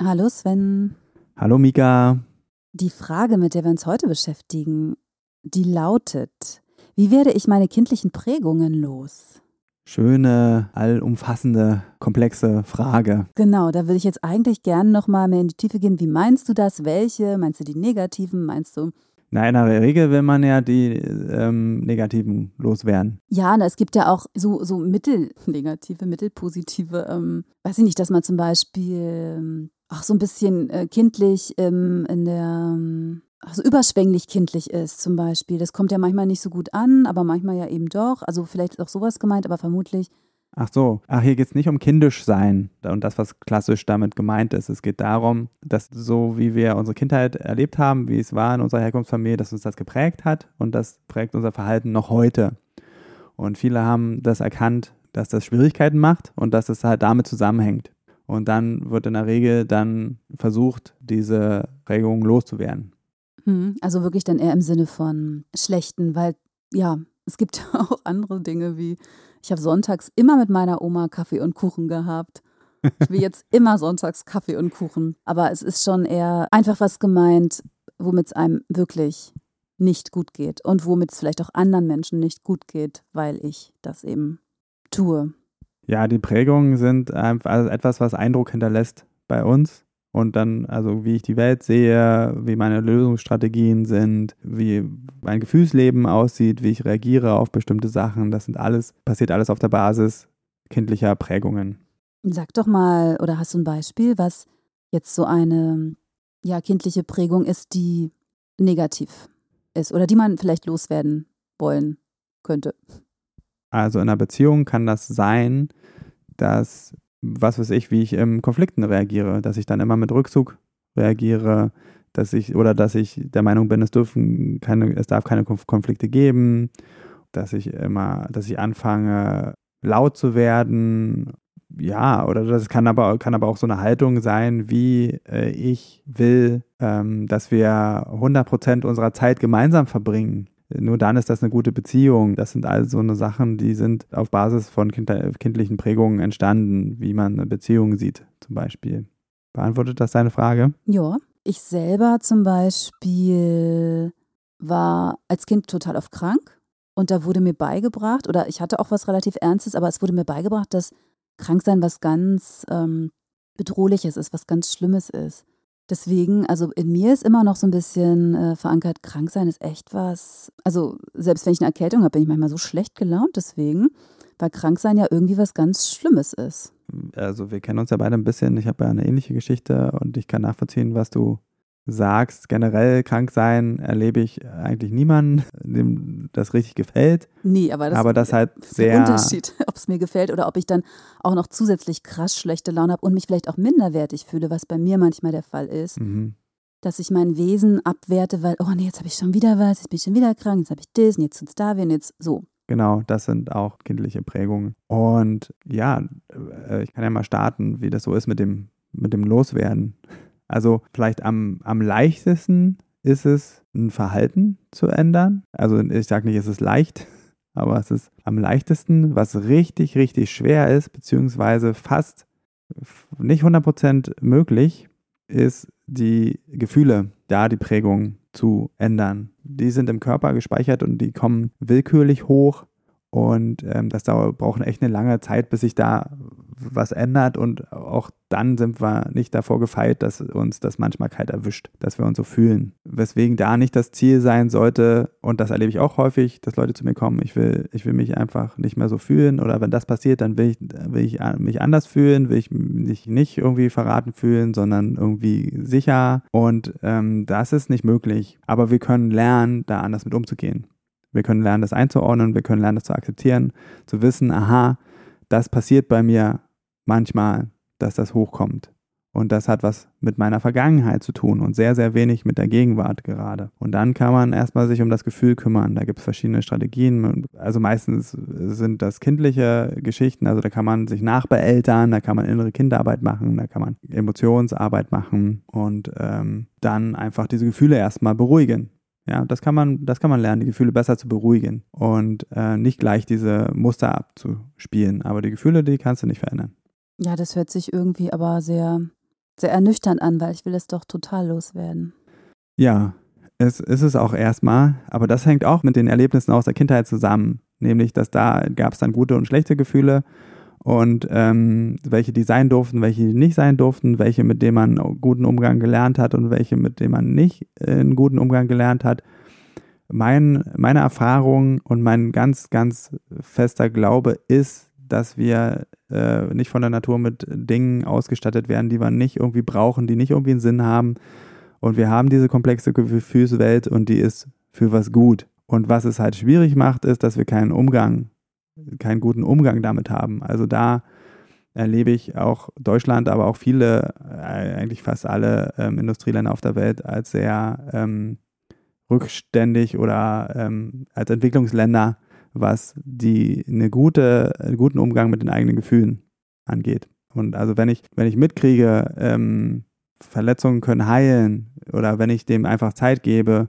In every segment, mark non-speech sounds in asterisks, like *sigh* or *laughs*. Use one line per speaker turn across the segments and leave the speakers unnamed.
Hallo Sven.
Hallo Mika.
Die Frage, mit der wir uns heute beschäftigen, die lautet, wie werde ich meine kindlichen Prägungen los?
Schöne, allumfassende, komplexe Frage.
Genau, da würde ich jetzt eigentlich gerne nochmal mehr in die Tiefe gehen. Wie meinst du das? Welche? Meinst du die negativen? Meinst du
na, in der Regel will man ja die ähm, negativen loswerden.
Ja, na, es gibt ja auch so, so mittelnegative, *laughs* mittelpositive, ähm, weiß ich nicht, dass man zum Beispiel ähm, auch so ein bisschen äh, kindlich ähm, in der, also überschwänglich kindlich ist zum Beispiel. Das kommt ja manchmal nicht so gut an, aber manchmal ja eben doch. Also vielleicht ist auch sowas gemeint, aber vermutlich.
Ach so, ach, hier geht es nicht um kindisch sein und das, was klassisch damit gemeint ist. Es geht darum, dass so wie wir unsere Kindheit erlebt haben, wie es war in unserer Herkunftsfamilie, dass uns das geprägt hat und das prägt unser Verhalten noch heute. Und viele haben das erkannt, dass das Schwierigkeiten macht und dass es halt damit zusammenhängt. Und dann wird in der Regel dann versucht, diese Prägungen loszuwerden.
Hm, also wirklich dann eher im Sinne von schlechten, weil ja, es gibt *laughs* auch andere Dinge wie, ich habe sonntags immer mit meiner Oma Kaffee und Kuchen gehabt. Ich will jetzt immer sonntags Kaffee und Kuchen. Aber es ist schon eher einfach was gemeint, womit es einem wirklich nicht gut geht und womit es vielleicht auch anderen Menschen nicht gut geht, weil ich das eben tue.
Ja, die Prägungen sind also etwas, was Eindruck hinterlässt bei uns. Und dann, also wie ich die Welt sehe, wie meine Lösungsstrategien sind, wie mein Gefühlsleben aussieht, wie ich reagiere auf bestimmte Sachen, das sind alles, passiert alles auf der Basis kindlicher Prägungen.
Sag doch mal, oder hast du ein Beispiel, was jetzt so eine ja, kindliche Prägung ist, die negativ ist oder die man vielleicht loswerden wollen könnte?
Also in einer Beziehung kann das sein, dass, was weiß ich, wie ich im Konflikten reagiere, dass ich dann immer mit Rückzug reagiere, dass ich, oder dass ich der Meinung bin, es dürfen keine, es darf keine Konflikte geben, dass ich immer, dass ich anfange, laut zu werden. Ja, oder das kann aber, kann aber auch so eine Haltung sein, wie äh, ich will, ähm, dass wir 100% unserer Zeit gemeinsam verbringen. Nur dann ist das eine gute Beziehung. Das sind all so eine Sachen, die sind auf Basis von kind kindlichen Prägungen entstanden, wie man eine Beziehung sieht, zum Beispiel. Beantwortet das deine Frage?
Ja. Ich selber zum Beispiel war als Kind total oft krank und da wurde mir beigebracht, oder ich hatte auch was relativ Ernstes, aber es wurde mir beigebracht, dass Kranksein was ganz ähm, Bedrohliches ist, was ganz Schlimmes ist. Deswegen, also in mir ist immer noch so ein bisschen äh, verankert, krank sein ist echt was. Also selbst wenn ich eine Erkältung habe, bin ich manchmal so schlecht gelaunt deswegen, weil krank sein ja irgendwie was ganz Schlimmes ist.
Also wir kennen uns ja beide ein bisschen. Ich habe ja eine ähnliche Geschichte und ich kann nachvollziehen, was du sagst, generell krank sein erlebe ich eigentlich niemanden, dem das richtig gefällt.
Nee, aber das,
aber das halt
ist
sehr
der Unterschied, *laughs* ob es mir gefällt oder ob ich dann auch noch zusätzlich krass schlechte Laune habe und mich vielleicht auch minderwertig fühle, was bei mir manchmal der Fall ist.
Mhm.
Dass ich mein Wesen abwerte, weil, oh nee, jetzt habe ich schon wieder was, jetzt bin ich schon wieder krank, jetzt habe ich das und jetzt tut's da weh und jetzt so.
Genau, das sind auch kindliche Prägungen. Und ja, äh, ich kann ja mal starten, wie das so ist mit dem, mit dem Loswerden. Also vielleicht am, am leichtesten ist es, ein Verhalten zu ändern. Also ich sage nicht, es ist leicht, *laughs* aber es ist am leichtesten, was richtig, richtig schwer ist, beziehungsweise fast nicht 100% möglich, ist die Gefühle, da die Prägung zu ändern. Die sind im Körper gespeichert und die kommen willkürlich hoch und ähm, das dauert, braucht echt eine lange Zeit, bis sich da was ändert. Und auch dann sind wir nicht davor gefeit, dass uns das manchmal kalt erwischt, dass wir uns so fühlen. Weswegen da nicht das Ziel sein sollte, und das erlebe ich auch häufig, dass Leute zu mir kommen, ich will, ich will mich einfach nicht mehr so fühlen. Oder wenn das passiert, dann will ich, will ich mich anders fühlen, will ich mich nicht irgendwie verraten fühlen, sondern irgendwie sicher. Und ähm, das ist nicht möglich. Aber wir können lernen, da anders mit umzugehen. Wir können lernen, das einzuordnen, wir können lernen, das zu akzeptieren, zu wissen, aha, das passiert bei mir manchmal, dass das hochkommt. Und das hat was mit meiner Vergangenheit zu tun und sehr, sehr wenig mit der Gegenwart gerade. Und dann kann man erstmal sich um das Gefühl kümmern. Da gibt es verschiedene Strategien. Also meistens sind das kindliche Geschichten. Also da kann man sich nachbeeltern, da kann man innere Kinderarbeit machen, da kann man Emotionsarbeit machen und ähm, dann einfach diese Gefühle erstmal beruhigen. Ja, das kann man, das kann man lernen, die Gefühle besser zu beruhigen und äh, nicht gleich diese Muster abzuspielen. Aber die Gefühle, die kannst du nicht verändern.
Ja, das hört sich irgendwie aber sehr sehr ernüchternd an, weil ich will es doch total loswerden.
Ja, es ist es auch erstmal, aber das hängt auch mit den Erlebnissen aus der Kindheit zusammen. Nämlich, dass da gab es dann gute und schlechte Gefühle und ähm, welche die sein durften, welche die nicht sein durften, welche mit denen man einen guten Umgang gelernt hat und welche mit denen man nicht äh, einen guten Umgang gelernt hat. Mein, meine Erfahrung und mein ganz, ganz fester Glaube ist, dass wir äh, nicht von der Natur mit Dingen ausgestattet werden, die wir nicht irgendwie brauchen, die nicht irgendwie einen Sinn haben. Und wir haben diese komplexe Gefühlswelt und die ist für was gut. Und was es halt schwierig macht, ist, dass wir keinen Umgang, keinen guten Umgang damit haben. Also da erlebe ich auch Deutschland, aber auch viele, äh, eigentlich fast alle ähm, Industrieländer auf der Welt als sehr ähm, rückständig oder ähm, als Entwicklungsländer was die eine gute, einen guten Umgang mit den eigenen Gefühlen angeht. Und also wenn ich, wenn ich mitkriege, ähm, Verletzungen können heilen oder wenn ich dem einfach Zeit gebe,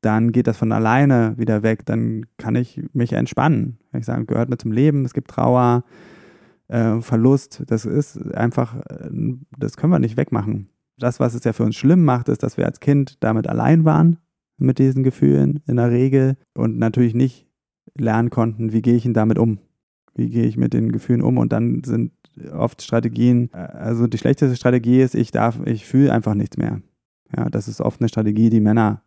dann geht das von alleine wieder weg, dann kann ich mich entspannen. Ich sage, gehört mir zum Leben, es gibt Trauer, äh, Verlust, das ist einfach, äh, das können wir nicht wegmachen. Das, was es ja für uns schlimm macht, ist, dass wir als Kind damit allein waren, mit diesen Gefühlen in der Regel und natürlich nicht lernen konnten, wie gehe ich denn damit um? Wie gehe ich mit den Gefühlen um? Und dann sind oft Strategien, äh, also die schlechteste Strategie ist, ich darf, ich fühle einfach nichts mehr. Ja, das ist oft eine Strategie, die Männer,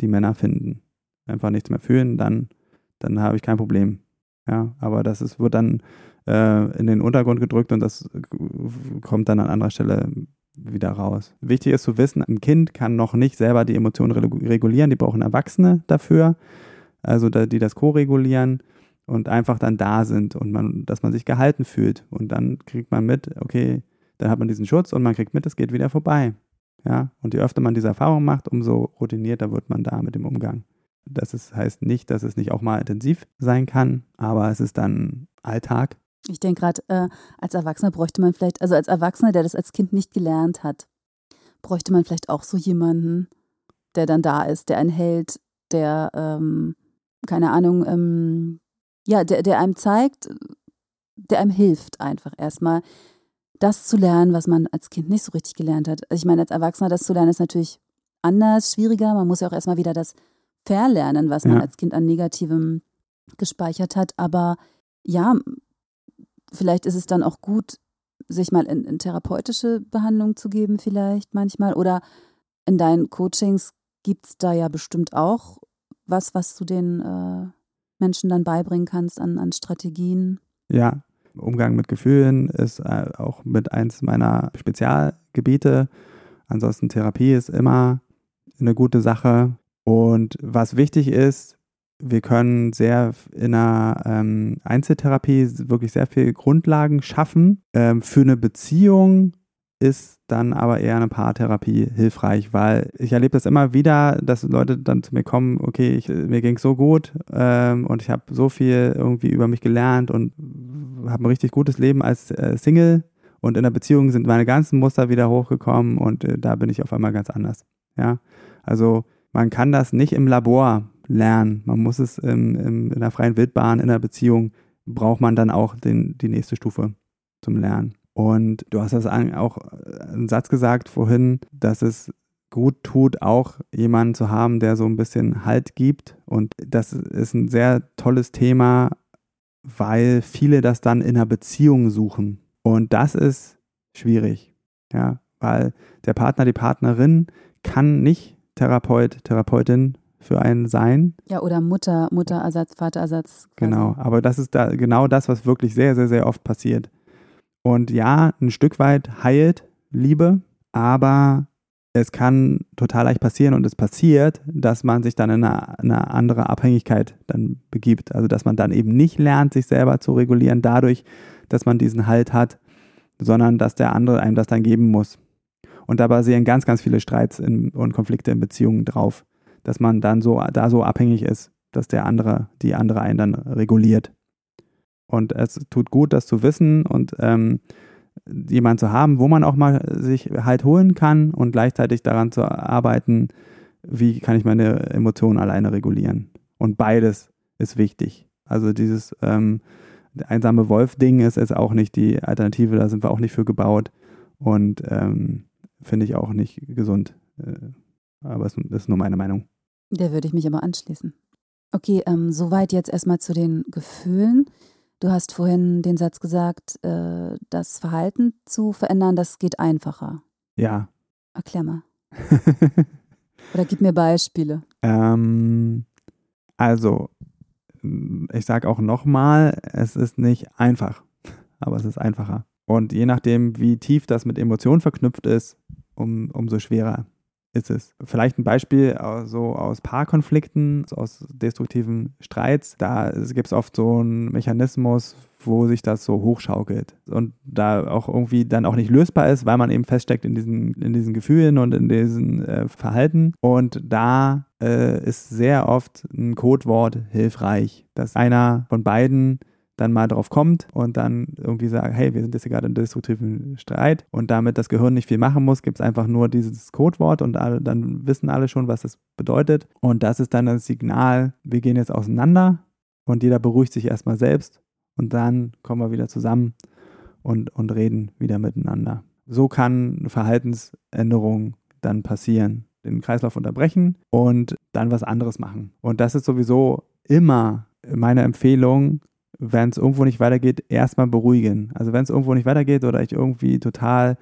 die Männer finden. Einfach nichts mehr fühlen, dann, dann habe ich kein Problem. Ja, aber das ist, wird dann äh, in den Untergrund gedrückt und das kommt dann an anderer Stelle wieder raus. Wichtig ist zu wissen, ein Kind kann noch nicht selber die Emotionen regulieren, die brauchen Erwachsene dafür also die das ko-regulieren und einfach dann da sind und man, dass man sich gehalten fühlt. Und dann kriegt man mit, okay, dann hat man diesen Schutz und man kriegt mit, es geht wieder vorbei. Ja, und je öfter man diese Erfahrung macht, umso routinierter wird man da mit dem Umgang. Das ist, heißt nicht, dass es nicht auch mal intensiv sein kann, aber es ist dann Alltag.
Ich denke gerade, äh, als Erwachsener bräuchte man vielleicht, also als Erwachsener, der das als Kind nicht gelernt hat, bräuchte man vielleicht auch so jemanden, der dann da ist, der einen hält, der ähm, keine Ahnung, ähm, ja, der, der einem zeigt, der einem hilft einfach erstmal, das zu lernen, was man als Kind nicht so richtig gelernt hat. Also ich meine, als Erwachsener das zu lernen, ist natürlich anders, schwieriger. Man muss ja auch erstmal wieder das verlernen, was man ja. als Kind an Negativem gespeichert hat. Aber ja, vielleicht ist es dann auch gut, sich mal in, in therapeutische Behandlung zu geben, vielleicht manchmal. Oder in deinen Coachings gibt es da ja bestimmt auch was, was du den äh, Menschen dann beibringen kannst an, an Strategien.
Ja, Umgang mit Gefühlen ist äh, auch mit eins meiner Spezialgebiete. Ansonsten Therapie ist immer eine gute Sache. Und was wichtig ist, wir können sehr in einer ähm, Einzeltherapie wirklich sehr viele Grundlagen schaffen. Ähm, für eine Beziehung ist dann aber eher eine Paartherapie hilfreich, weil ich erlebe das immer wieder, dass Leute dann zu mir kommen, okay, ich, mir ging es so gut ähm, und ich habe so viel irgendwie über mich gelernt und habe ein richtig gutes Leben als äh, Single und in der Beziehung sind meine ganzen Muster wieder hochgekommen und äh, da bin ich auf einmal ganz anders. Ja, also man kann das nicht im Labor lernen, man muss es im, im, in der freien Wildbahn, in der Beziehung, braucht man dann auch den, die nächste Stufe zum Lernen. Und du hast das auch äh, einen Satz gesagt vorhin, dass es gut tut, auch jemanden zu haben, der so ein bisschen Halt gibt. Und das ist ein sehr tolles Thema, weil viele das dann in einer Beziehung suchen. Und das ist schwierig, ja, weil der Partner, die Partnerin kann nicht Therapeut, Therapeutin für einen sein.
Ja, oder Mutter, Mutterersatz, Vaterersatz.
Quasi. Genau, aber das ist da genau das, was wirklich sehr, sehr, sehr oft passiert. Und ja, ein Stück weit heilt Liebe, aber es kann total leicht passieren und es passiert, dass man sich dann in eine, eine, andere Abhängigkeit dann begibt. Also dass man dann eben nicht lernt, sich selber zu regulieren, dadurch, dass man diesen Halt hat, sondern dass der andere einem das dann geben muss. Und da basieren ganz, ganz viele Streits in, und Konflikte in Beziehungen drauf, dass man dann so da so abhängig ist, dass der andere, die andere einen dann reguliert. Und es tut gut, das zu wissen und ähm, jemanden zu haben, wo man auch mal sich halt holen kann und gleichzeitig daran zu arbeiten, wie kann ich meine Emotionen alleine regulieren. Und beides ist wichtig. Also dieses ähm, einsame Wolf-Ding ist jetzt auch nicht die Alternative, da sind wir auch nicht für gebaut und ähm, finde ich auch nicht gesund. Äh, aber es ist nur meine Meinung.
Der würde ich mich aber anschließen. Okay, ähm, soweit jetzt erstmal zu den Gefühlen. Du hast vorhin den Satz gesagt, äh, das Verhalten zu verändern, das geht einfacher.
Ja.
Erklär mal. *laughs* Oder gib mir Beispiele.
Ähm, also, ich sage auch nochmal, es ist nicht einfach, *laughs* aber es ist einfacher. Und je nachdem, wie tief das mit Emotionen verknüpft ist, um, umso schwerer ist es. Vielleicht ein Beispiel so aus Paarkonflikten, aus destruktiven Streits. Da gibt es oft so einen Mechanismus, wo sich das so hochschaukelt und da auch irgendwie dann auch nicht lösbar ist, weil man eben feststeckt in diesen, in diesen Gefühlen und in diesen äh, Verhalten. Und da äh, ist sehr oft ein Codewort hilfreich, dass einer von beiden dann mal drauf kommt und dann irgendwie sagt, hey, wir sind jetzt gerade in destruktiven Streit und damit das Gehirn nicht viel machen muss, gibt es einfach nur dieses Codewort und alle, dann wissen alle schon, was das bedeutet. Und das ist dann das Signal, wir gehen jetzt auseinander und jeder beruhigt sich erstmal selbst und dann kommen wir wieder zusammen und, und reden wieder miteinander. So kann Verhaltensänderung dann passieren. Den Kreislauf unterbrechen und dann was anderes machen. Und das ist sowieso immer meine Empfehlung, wenn es irgendwo nicht weitergeht, erstmal beruhigen. Also wenn es irgendwo nicht weitergeht oder ich irgendwie total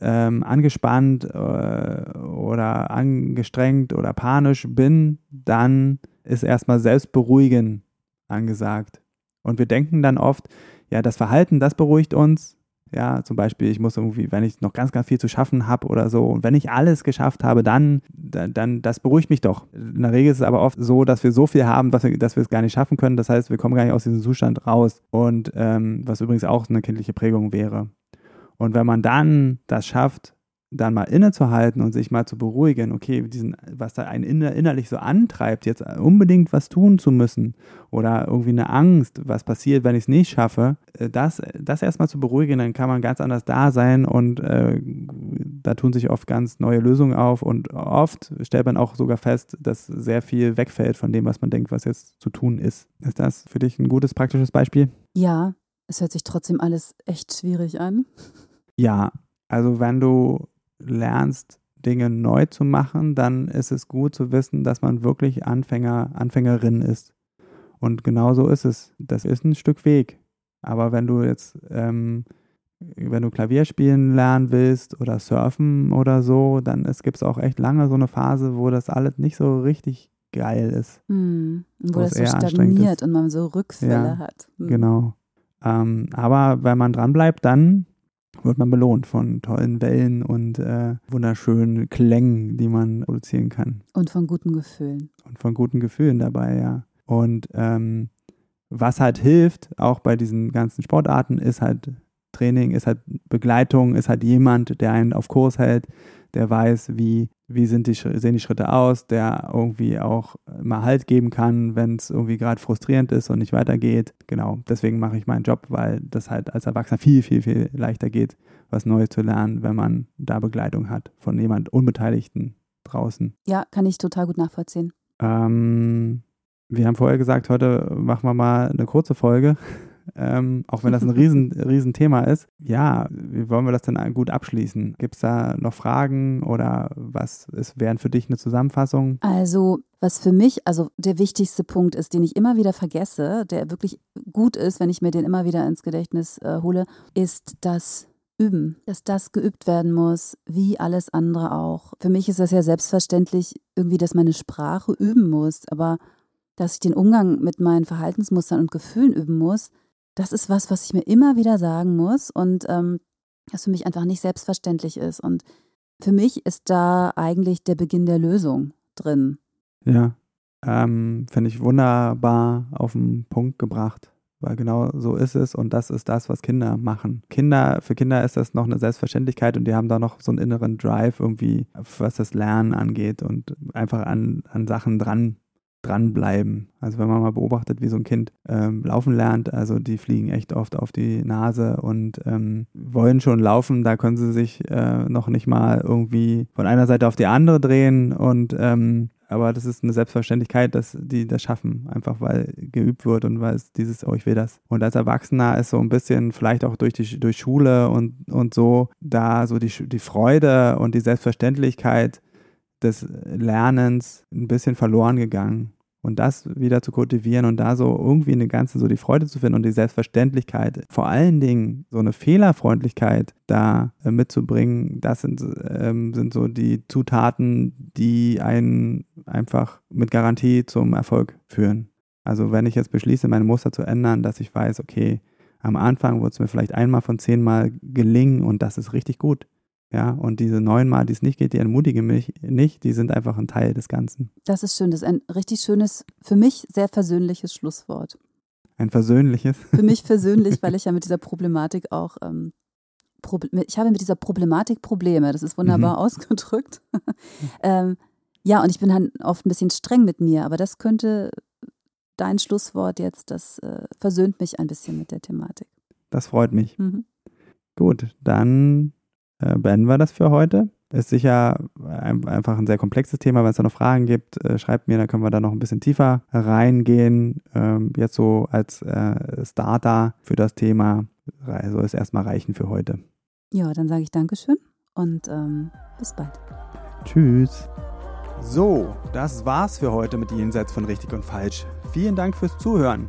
ähm, angespannt äh, oder angestrengt oder panisch bin, dann ist erstmal selbst beruhigen angesagt. Und wir denken dann oft, ja, das Verhalten, das beruhigt uns, ja, zum Beispiel, ich muss irgendwie, wenn ich noch ganz, ganz viel zu schaffen habe oder so, und wenn ich alles geschafft habe, dann, dann, dann, das beruhigt mich doch. In der Regel ist es aber oft so, dass wir so viel haben, dass wir, dass wir es gar nicht schaffen können. Das heißt, wir kommen gar nicht aus diesem Zustand raus. Und ähm, was übrigens auch eine kindliche Prägung wäre. Und wenn man dann das schafft, dann mal innezuhalten und sich mal zu beruhigen, okay, diesen, was da einen inner, innerlich so antreibt, jetzt unbedingt was tun zu müssen oder irgendwie eine Angst, was passiert, wenn ich es nicht schaffe, äh, das, das erstmal zu beruhigen, dann kann man ganz anders da sein und äh, da tun sich oft ganz neue Lösungen auf und oft stellt man auch sogar fest, dass sehr viel wegfällt von dem, was man denkt, was jetzt zu tun ist. Ist das für dich ein gutes praktisches Beispiel?
Ja, es hört sich trotzdem alles echt schwierig an.
Ja, also wenn du lernst, Dinge neu zu machen, dann ist es gut zu wissen, dass man wirklich Anfänger, Anfängerin ist. Und genau so ist es. Das ist ein Stück Weg. Aber wenn du jetzt, ähm, wenn du Klavier spielen lernen willst oder surfen oder so, dann gibt es auch echt lange so eine Phase, wo das alles nicht so richtig geil ist.
Hm, wo, das so stagniert und man so Rückfälle ja, hat.
Hm. Genau. Ähm, aber wenn man dranbleibt, dann wird man belohnt von tollen Wellen und äh, wunderschönen Klängen, die man produzieren kann.
Und von guten Gefühlen.
Und von guten Gefühlen dabei, ja. Und ähm, was halt hilft, auch bei diesen ganzen Sportarten, ist halt Training, ist halt Begleitung, ist halt jemand, der einen auf Kurs hält, der weiß, wie, wie sind die, sehen die Schritte aus, der irgendwie auch mal Halt geben kann, wenn es irgendwie gerade frustrierend ist und nicht weitergeht. Genau, deswegen mache ich meinen Job, weil das halt als Erwachsener viel, viel, viel leichter geht, was Neues zu lernen, wenn man da Begleitung hat von jemand Unbeteiligten draußen.
Ja, kann ich total gut nachvollziehen.
Ähm, wir haben vorher gesagt, heute machen wir mal eine kurze Folge ähm, auch wenn das ein riesen, *laughs* riesen Thema ist. Ja, wie wollen wir das denn gut abschließen? Gibt es da noch Fragen oder was ist, wären für dich eine Zusammenfassung?
Also, was für mich, also der wichtigste Punkt ist, den ich immer wieder vergesse, der wirklich gut ist, wenn ich mir den immer wieder ins Gedächtnis äh, hole, ist das Üben, dass das geübt werden muss, wie alles andere auch. Für mich ist das ja selbstverständlich irgendwie, dass meine Sprache üben muss, aber dass ich den Umgang mit meinen Verhaltensmustern und Gefühlen üben muss, das ist was, was ich mir immer wieder sagen muss und ähm, das für mich einfach nicht selbstverständlich ist. Und für mich ist da eigentlich der Beginn der Lösung drin.
Ja, ähm, finde ich wunderbar auf den Punkt gebracht, weil genau so ist es und das ist das, was Kinder machen. Kinder, für Kinder ist das noch eine Selbstverständlichkeit und die haben da noch so einen inneren Drive irgendwie, was das Lernen angeht und einfach an, an Sachen dran dranbleiben. Also wenn man mal beobachtet, wie so ein Kind ähm, laufen lernt, also die fliegen echt oft auf die Nase und ähm, wollen schon laufen, da können sie sich äh, noch nicht mal irgendwie von einer Seite auf die andere drehen und ähm, aber das ist eine Selbstverständlichkeit, dass die das schaffen, einfach weil geübt wird und weil es dieses, oh, ich will das. Und als Erwachsener ist so ein bisschen, vielleicht auch durch die durch Schule und, und so, da so die, die Freude und die Selbstverständlichkeit des Lernens ein bisschen verloren gegangen. Und das wieder zu kultivieren und da so irgendwie eine ganze so die Freude zu finden und die Selbstverständlichkeit, vor allen Dingen so eine Fehlerfreundlichkeit da äh, mitzubringen, das sind, ähm, sind so die Zutaten, die einen einfach mit Garantie zum Erfolg führen. Also wenn ich jetzt beschließe, meine Muster zu ändern, dass ich weiß, okay, am Anfang wird es mir vielleicht einmal von zehnmal gelingen und das ist richtig gut. Ja, und diese neunmal, die es nicht geht, die entmutigen mich nicht, die sind einfach ein Teil des Ganzen.
Das ist schön, das ist ein richtig schönes, für mich sehr versöhnliches Schlusswort.
Ein versöhnliches?
Für mich *laughs* persönlich, weil ich ja mit dieser Problematik auch, ähm, ich habe mit dieser Problematik Probleme, das ist wunderbar mhm. ausgedrückt. *laughs* ähm, ja, und ich bin halt oft ein bisschen streng mit mir, aber das könnte dein Schlusswort jetzt, das äh, versöhnt mich ein bisschen mit der Thematik.
Das freut mich. Mhm. Gut, dann äh, beenden wir das für heute. Ist sicher ein, einfach ein sehr komplexes Thema. Wenn es da noch Fragen gibt, äh, schreibt mir, dann können wir da noch ein bisschen tiefer reingehen. Ähm, jetzt so als äh, Starter für das Thema soll es erstmal reichen für heute.
Ja, dann sage ich Dankeschön und ähm, bis bald.
Tschüss. So, das war's für heute mit Jenseits von Richtig und Falsch. Vielen Dank fürs Zuhören.